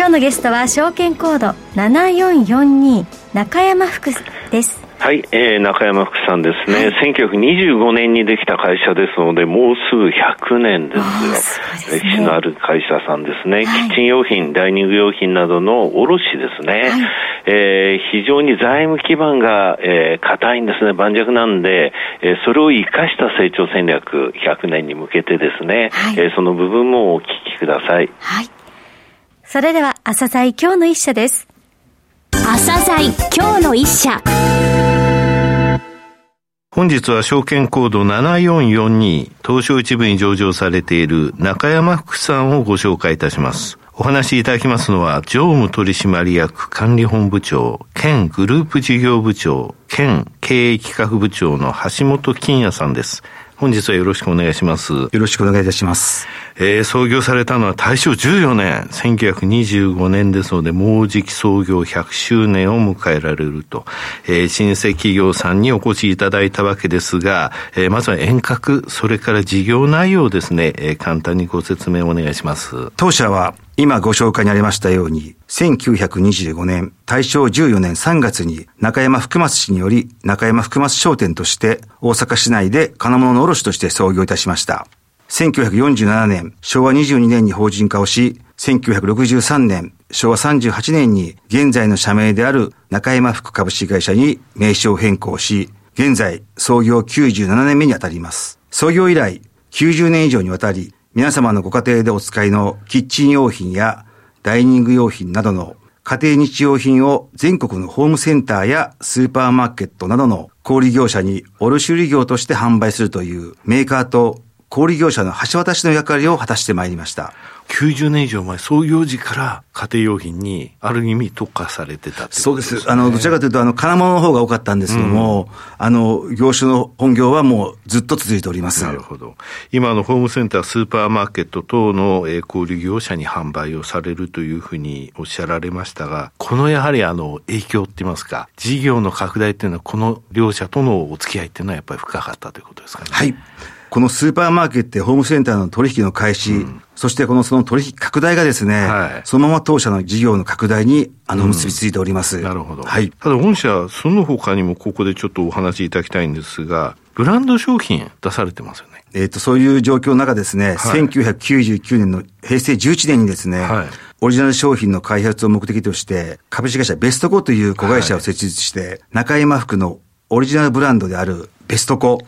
今日のゲストは証券コード7442中山福です。はい、えー、中山福さんですね、はい、1925年にできた会社ですので、もうすぐ100年ですよ。すね、歴史のある会社さんですね、はい、キッチン用品、ダイニング用品などの卸ですね。はい、えー、非常に財務基盤が、えー、硬いんですね、盤石なんで、えー、それを生かした成長戦略、100年に向けてですね、はい、えー、その部分もお聞きください。はい。それでは、朝鮮今日の一社です。朝鮮今日の一社。本日は証券コード7442東証一部に上場されている中山福さんをご紹介いたします。お話しいただきますのは、常務取締役管理本部長、兼グループ事業部長、兼経営企画部長の橋本金也さんです。本日はよろしくお願いします。よろしくお願いいたします。えー、創業されたのは大正14年、1925年ですので、もうじき創業100周年を迎えられると、えー、新生企業さんにお越しいただいたわけですが、えー、まずは遠隔、それから事業内容ですね、えー、簡単にご説明をお願いします。当社は、今ご紹介にありましたように、1925年、大正14年3月に中山福松市により中山福松商店として大阪市内で金物の卸として創業いたしました。1947年、昭和22年に法人化をし、1963年、昭和38年に現在の社名である中山福株式会社に名称変更し、現在創業97年目にあたります。創業以来90年以上にわたり、皆様のご家庭でお使いのキッチン用品やダイニング用品などの家庭日用品を全国のホームセンターやスーパーマーケットなどの小売業者に卸売業として販売するというメーカーと小売業者の橋渡しの役割を果たしてまいりました。90年以上前、創業時から家庭用品にある意味特化されてた、ね、そうです。あの、どちらかというと、あの、金物の方が多かったんですけども、うん、あの、業種の本業はもうずっと続いております。なるほど。今のホームセンター、スーパーマーケット等の小売業者に販売をされるというふうにおっしゃられましたが、このやはりあの、影響って言いますか、事業の拡大っていうのは、この両者とのお付き合いっていうのはやっぱり深かったということですかね。はい。このスーパーマーケットやホームセンターの取引の開始、うん、そしてこのその取引拡大がですね、はい、そのまま当社の事業の拡大にあの結びついております。うん、なるほど。はい。ただ御社、その他にもここでちょっとお話しいただきたいんですが、ブランド商品出されてますよね。えっ、と、そういう状況の中ですね、はい、1999年の平成11年にですね、はい、オリジナル商品の開発を目的として、株式会社ベストコという子会社を設立して、中山服のオリジナルブランドであるベストコ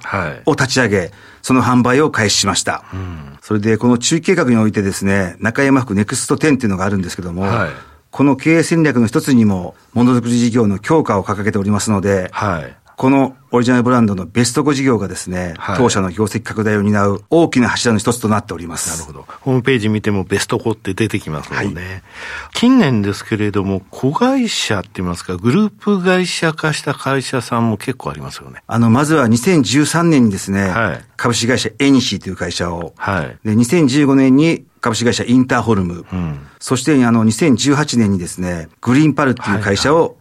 を立ち上げ、はい、その販売を開始しました。うん、それで、この中期計画においてですね、中山福ネクスト10っていうのがあるんですけども、はい、この経営戦略の一つにも、ものづくり事業の強化を掲げておりますので、はい、このオリジナルブランドのベスト5事業がですね、はい、当社の業績拡大を担う大きな柱の一つとなっております。なるほど。ホームページ見てもベスト5って出てきますもんね。はい、近年ですけれども、子会社って言いますか、グループ会社化した会社さんも結構ありますよね。あの、まずは2013年にですね、はい、株式会社エニシーという会社を、はい、で2015年に株式会社インターホルム、うん、そしてあの2018年にですね、グリーンパルっていう会社を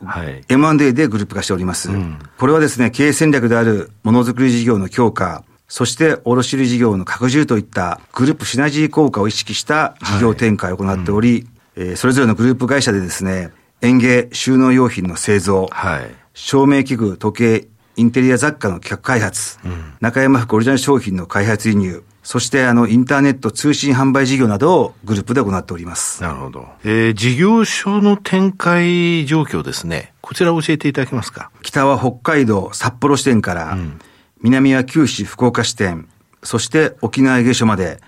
M&A でグループ化しております。これはですね、経営戦略であるものづくり事業の強化、そして卸売事業の拡充といったグループシナジー効果を意識した事業展開を行っており、はい。うん、えー、それぞれのグループ会社でですね、園芸収納用品の製造、はい、照明器具、時計、インテリア雑貨の企画開発、うん、中山服オリジナル商品の開発輸入、そしてあのインターネット通信販売事業などをグループで行っております。なるほど。えー、事業所の展開状況ですね。こちら教えていただけますか？北は北海道札幌支店から、うん、南は九州福岡支店、そして沖縄営業所まで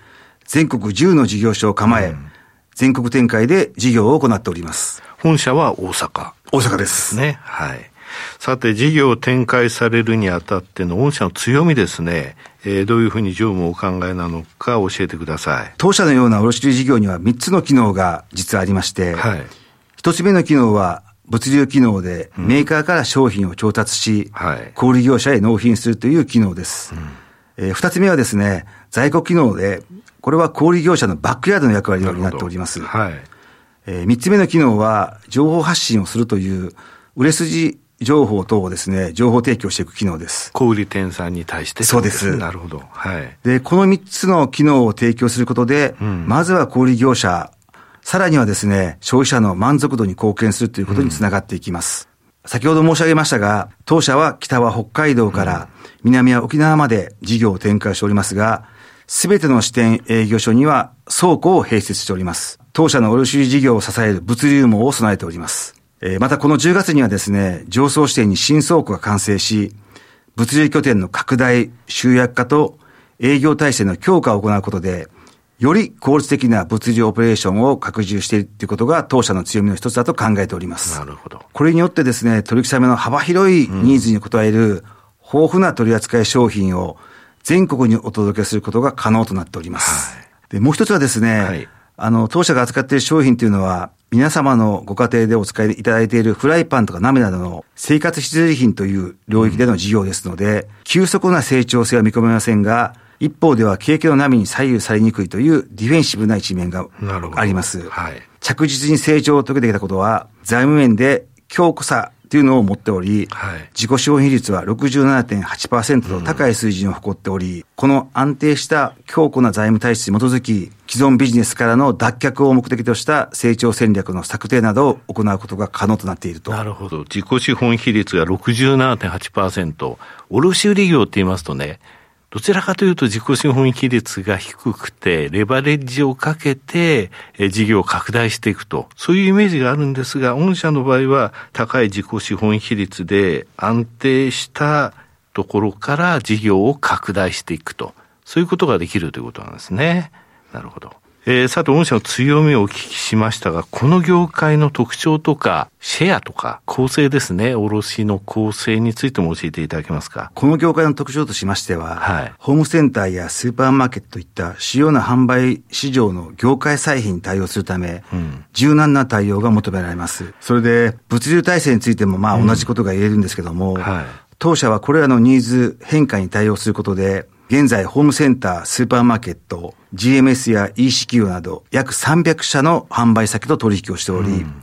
全国10の事業所を構え、うん、全国展開で事業を行っております。本社は大阪。大阪です。ね。はい。さて、事業を展開されるにあたっての御社の強みですね。えー、どういうふうに常務をお考えなのか教えてください。当社のような卸売事業には3つの機能が実はありまして、はい、一つ目の機能は、物流機能でメーカーから商品を調達し、うんはい、小売業者へ納品するという機能です。うん、えー、二つ目はですね、在庫機能で、これは小売業者のバックヤードの役割を担っております。はい、えー、三つ目の機能は、情報発信をするという、売れ筋情報等をですね、情報提供していく機能です。小売店さんに対して、そうです。なるほど。はい。で、この3つの機能を提供することで、うん、まずは小売業者、さらにはですね、消費者の満足度に貢献するということにつながっていきます。うん、先ほど申し上げましたが、当社は北は北海道から南は沖縄まで事業を展開しておりますが、すべての支店営業所には倉庫を併設しております。当社の卸事業を支える物流網を備えております。えまたこの10月にはですね、上層支店に新倉庫が完成し、物流拠点の拡大、集約化と営業体制の強化を行うことで、より効率的な物流オペレーションを拡充しているということが当社の強みの一つだと考えております。なるほど。これによってですね、取引先の幅広いニーズに応える豊富な取扱い商品を全国にお届けすることが可能となっております。はい、で、もう一つはですね、はい、あの、当社が扱っている商品というのは、皆様のご家庭でお使いいただいているフライパンとか鍋などの生活必需品という領域での事業ですので、うん、急速な成長性は見込めませんが、一方では景気の波に左右されにくいというディフェンシブな一面があります。はい、着実に成長を遂げてきたことは、財務面で強固さというのを持っており、はい、自己資本比率は67.8%と高い水準を誇っており、うん、この安定した強固な財務体質に基づき、既存ビジネスからの脱却を目的とした成長戦略の策定などを行うことが可能となっていると。なるほど。自己資本比率が67.8%。卸売業って言いますとね、どちらかというと自己資本比率が低くて、レバレッジをかけて、事業を拡大していくと。そういうイメージがあるんですが、御社の場合は高い自己資本比率で安定したところから事業を拡大していくと。そういうことができるということなんですね。なるほど。えー、さて、御社の強みをお聞きしましたが、この業界の特徴とか、シェアとか、構成ですね、卸の構成についても教えていただけますか？この業界の特徴としましては、はい、ホームセンターやスーパーマーケットといった主要な販売市場の業界再編に対応するため、うん、柔軟な対応が求められます。それで、物流体制についても、まあ、同じことが言えるんですけども、うんはい、当社はこれらのニーズ変化に対応することで、現在、ホームセンター、スーパーマーケット、GMS や EC 企業など、約300社の販売先と取引をしており、うん、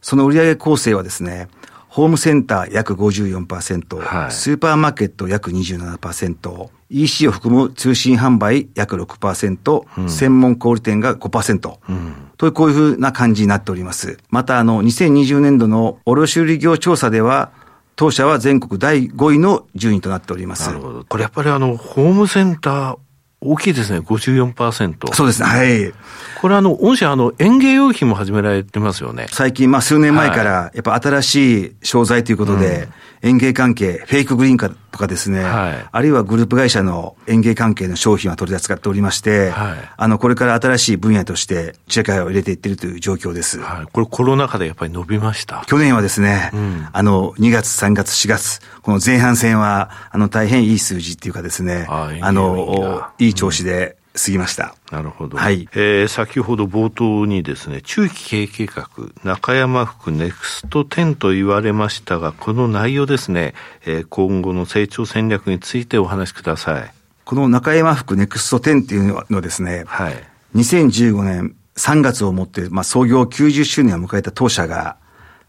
その売上構成はですね、ホームセンター約54%、はい、スーパーマーケット約27%、EC を含む通信販売約6%、うん、専門小売店が5%、うん、というこういうふうな感じになっております。また、あの、2020年度の卸売業調査では、当社は全国第5位の順位となっております。なるほど。これやっぱりあの、ホームセンター、大きいですね、54%。そうですね、はい。これあの、御社あの、園芸用品も始められてますよね。最近、まあ数年前から、やっぱ新しい商材ということで、園芸関係、フェイクグリーン化とかですね、はい、あるいはグループ会社の園芸関係の商品は取り扱っておりまして、はい、あの、これから新しい分野として社会を入れていっているという状況です。はい、これコロナ禍でやっぱり伸びました？去年はですね、うん、あの、2月、3月、4月、この前半戦は、あの、大変いい数字っていうかですね、あの、いい調子で、過ぎました。なるほど。はい。えー、先ほど冒頭にですね、中期経営計画、中山福ネクスト10と言われましたが、この内容ですね、えー、今後の成長戦略についてお話しください。この中山福ネクスト10っていうのはですね、はい。2015年3月をもって、まあ、創業90周年を迎えた当社が、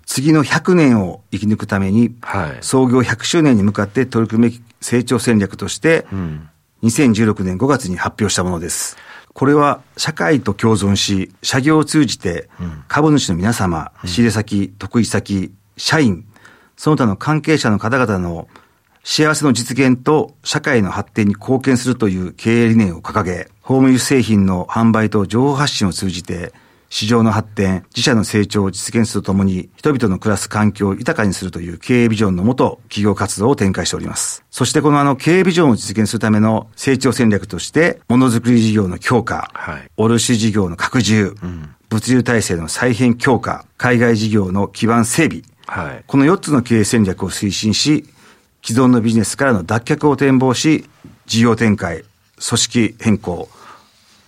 次の100年を生き抜くために、はい、創業100周年に向かって取り組む成長戦略として、うん、2016年5月に発表したものです。これは社会と共存し、社業を通じて株主の皆様、仕入れ先、得意先、社員、その他の関係者の方々の幸せの実現と社会の発展に貢献するという経営理念を掲げ、ホームユース製品の販売と情報発信を通じて市場の発展、自社の成長を実現するとともに、人々の暮らす環境を豊かにするという経営ビジョンのもと、企業活動を展開しております。そしてこのあの経営ビジョンを実現するための成長戦略として、ものづくり事業の強化、はい、卸事業の拡充、うん、物流体制の再編強化、海外事業の基盤整備、はい、この4つの経営戦略を推進し、既存のビジネスからの脱却を展望し、事業展開、組織変更、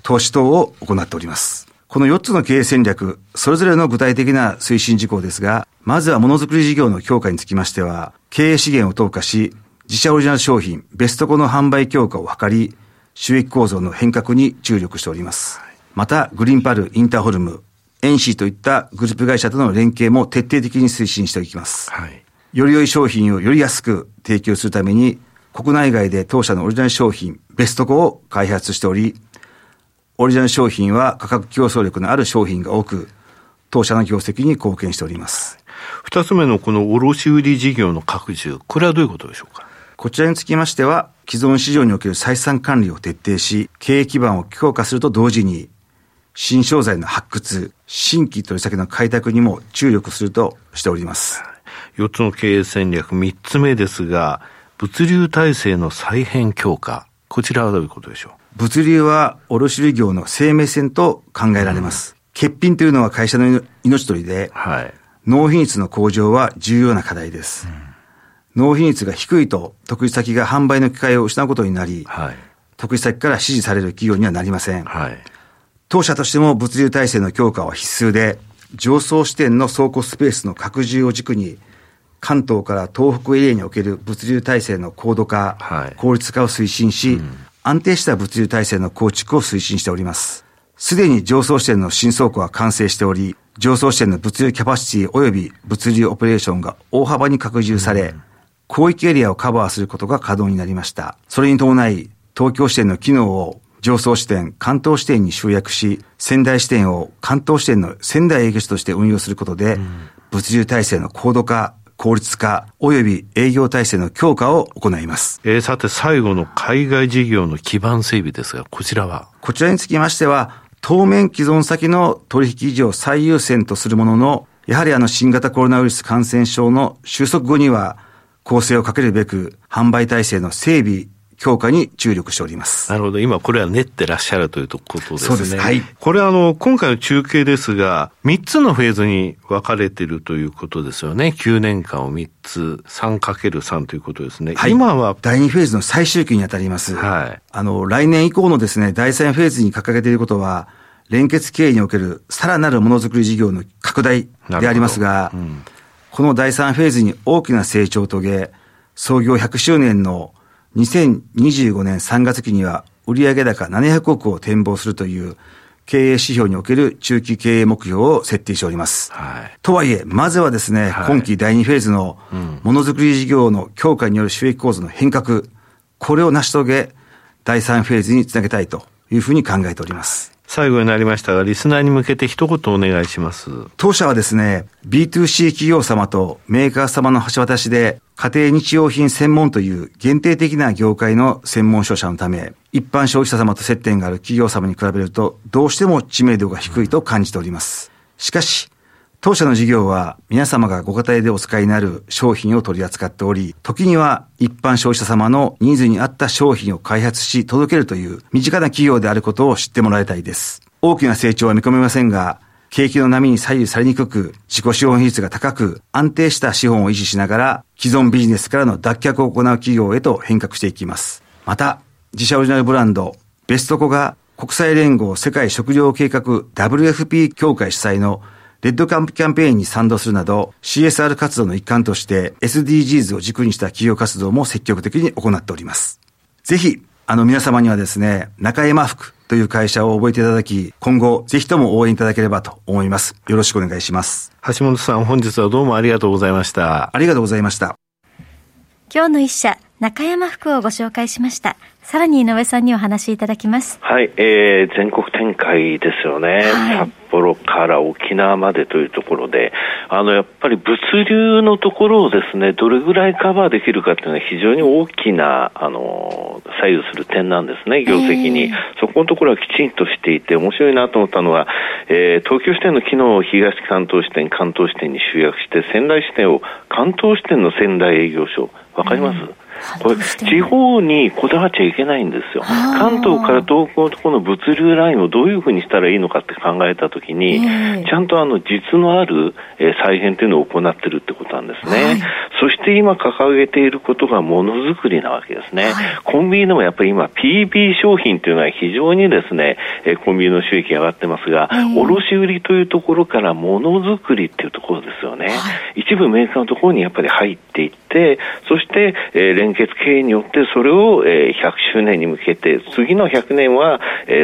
投資等を行っております。この4つの経営戦略、それぞれの具体的な推進事項ですが、まずはものづくり事業の強化につきましては、経営資源を投下し、自社オリジナル商品、ベストコの販売強化を図り、収益構造の変革に注力しております。また、グリーンパル、インターホルム、エンシーといったグループ会社との連携も徹底的に推進していきます。はい、より良い商品をより安く提供するために、国内外で当社のオリジナル商品、ベストコを開発しており、オリジナル商品は価格競争力のある商品が多く、当社の業績に貢献しております。二つ目のこの卸売事業の拡充、これはどういうことでしょうか？こちらにつきましては、既存市場における採算管理を徹底し、経営基盤を強化すると同時に、新商材の発掘、新規取り先の開拓にも注力するとしております。4つの経営戦略、3つ目ですが、物流体制の再編強化。こちらはどういうことでしょう物流は卸売業の生命線と考えられます。うん、欠品というのは会社の命取りで、はい、納品率の向上は重要な課題です。うん納品率が低いと、得意先が販売の機会を失うことになり、はい、得意先から支持される企業にはなりません。はい、当社としても物流体制の強化は必須で、上層支店の倉庫スペースの拡充を軸に、関東から東北エリアにおける物流体制の高度化、はい、効率化を推進し、うん、安定した物流体制の構築を推進しております。すでに上層支店の新倉庫は完成しており、上層支店の物流キャパシティ及び物流オペレーションが大幅に拡充され、うん広域エリアをカバーすることが可能になりました。それに伴い、東京支店の機能を上層支店、関東支店に集約し、仙台支店を関東支店の仙台営業所として運用することで、うん、物流体制の高度化、効率化、及び営業体制の強化を行います。えー、さて最後の海外事業の基盤整備ですが、こちらは？こちらにつきましては、当面既存先の取引以上最優先とするものの、やはりあの新型コロナウイルス感染症の収束後には、構成をかけるべく、販売体制の整備、強化に注力しております。なるほど。今これは練ってらっしゃるということですね。そうです。はい。これあの、今回の中継ですが、3つのフェーズに分かれているということですよね。9年間を3つ、3×3 ということですね。はい、今は。第2フェーズの最終期にあたります。はい。あの、来年以降のですね、第3フェーズに掲げていることは、連結経営におけるさらなるものづくり事業の拡大でありますが、うんこの第3フェーズに大きな成長を遂げ、創業100周年の2025年3月期には売上高700億を展望するという経営指標における中期経営目標を設定しております。はい、とはいえ、まずはですね、はい、今期第2フェーズのものづくり事業の強化による収益構造の変革、これを成し遂げ、第3フェーズにつなげたいというふうに考えております。最後になりましたが、リスナーに向けて一言お願いします。当社はですね、B2C 企業様とメーカー様の橋渡しで、家庭日用品専門という限定的な業界の専門商社のため、一般消費者様と接点がある企業様に比べると、どうしても知名度が低いと感じております。しかし、当社の事業は皆様がご家庭でお使いになる商品を取り扱っており、時には一般消費者様のニーズに合った商品を開発し届けるという身近な企業であることを知ってもらいたいです。大きな成長は見込めませんが、景気の波に左右されにくく、自己資本比率が高く、安定した資本を維持しながら、既存ビジネスからの脱却を行う企業へと変革していきます。また、自社オリジナルブランド、ベストコが国際連合世界食糧計画 WFP 協会主催のレッドキャンプキャンペーンに賛同するなど、CSR 活動の一環として SDGs を軸にした企業活動も積極的に行っております。ぜひ、あの皆様にはですね、中山福という会社を覚えていただき、今後ぜひとも応援いただければと思います。よろしくお願いします。橋本さん、本日はどうもありがとうございました。ありがとうございました。今日の一社、中山福をご紹介しました。さらに井上さんにお話しいただきます。はい、えー、全国展開ですよね。はい、札幌から沖縄までというところで、あの、やっぱり物流のところをですね、どれぐらいカバーできるかっていうのは非常に大きな、あの、左右する点なんですね、業績に。えー、そこのところはきちんとしていて、面白いなと思ったのは、えー、東京支店の機能を東関東支店、関東支店に集約して、仙台支店を関東支店の仙台営業所、わかります、これ、地方にこだわっちゃいけないんですよ。関東から東京とこの物流ラインをどういうふうにしたらいいのかって考えたときに、ちゃんとあの実のある、え再編っていうのを行ってるってことなんですね。はい、そして今掲げていることがものづくりなわけですね。はい、コンビニでもやっぱり今 PB 商品っていうのは非常にですね、えコンビニの収益が上がってますが、卸売というところからものづくりっていうところですよね。はい、一部メーカーのところにやっぱり入っていって、そして、えー、連結経営によってそれを、100周年に向けて、次の100年は、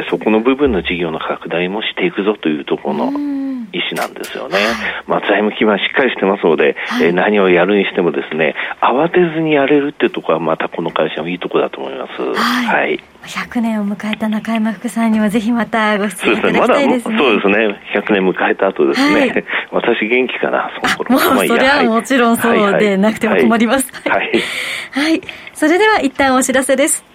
そこの部分の事業の拡大もしていくぞというところの意思なんですよね。まあ、財務基盤しっかりしてますので、はい、えー、何をやるにしてもですね、慌てずにやれるっていうところはまたこの会社のいいところだと思います。はい、はい100年を迎えた中山福さんにはぜひまたご出演いただきたいですね。そうですね。100年迎えた後ですね。はい、私元気かな、その頃。もうそれはもちろんそうでなくても困ります。はい。はい。それでは一旦お知らせです。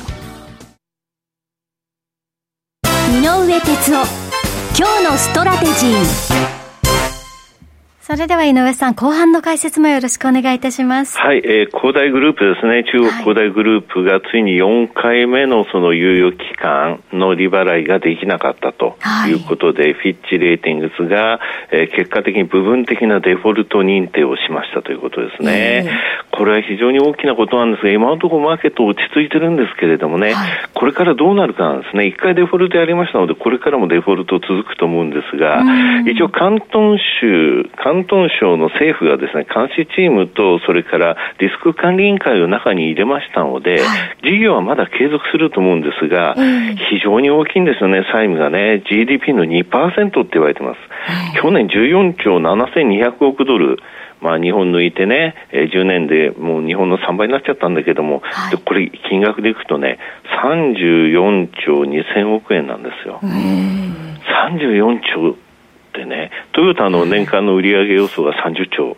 井上哲夫。今日のストラテジー。それでは井上さん、後半の解説もよろしくお願いいたします。はい、えー、恒大グループですね。中国恒大グループがついに4回目のその猶予期間の利払いができなかったということで、はい、フィッチレーティングスが、えー、結果的に部分的なデフォルト認定をしましたということですね。これは非常に大きなことなんですが、今のところマーケット落ち着いてるんですけれどもね、はい、これからどうなるかなんですね。一回デフォルトやりましたので、これからもデフォルト続くと思うんですが、一応関東州、関広東省の政府がですね、監視チームと、それからリスク管理委員会を中に入れましたので、事業はまだ継続すると思うんですが、非常に大きいんですよね、債務がね、GDP の2%って言われてます。去年14兆7200億ドル、まあ、日本抜いてね、えー、10年でもう日本の3倍になっちゃったんだけども、はい、これ、金額でいくとね、34兆2000億円なんですよ。34兆ってね、トヨタの年間の売上予想が30兆。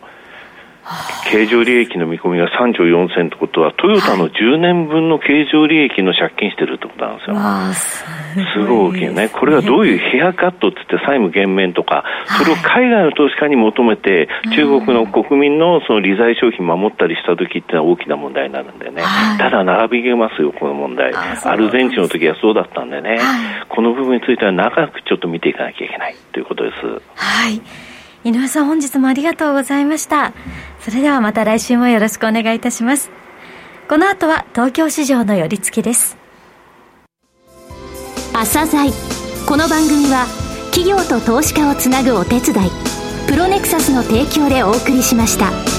経常利益の見込みが3兆4000ってことは、トヨタの10年分の経常利益の借金してるってことなんですよ。すごい大きいね。これはどういうヘアカットって言って債務減免とか、それを海外の投資家に求めて、中国の国民のその利財商品守ったりした時っていうのは大きな問題になるんでね。ただ並びげますよ、この問題。アルゼンチンの時はそうだったんでね。この部分については長くちょっと見ていかなきゃいけないということです。はい。井上さん本日もありがとうございました。それではまた来週もよろしくお願いいたします。この後は東京市場の寄り付きです。朝鮮この番組は企業と投資家をつなぐお手伝いプロネクサスの提供でお送りしました。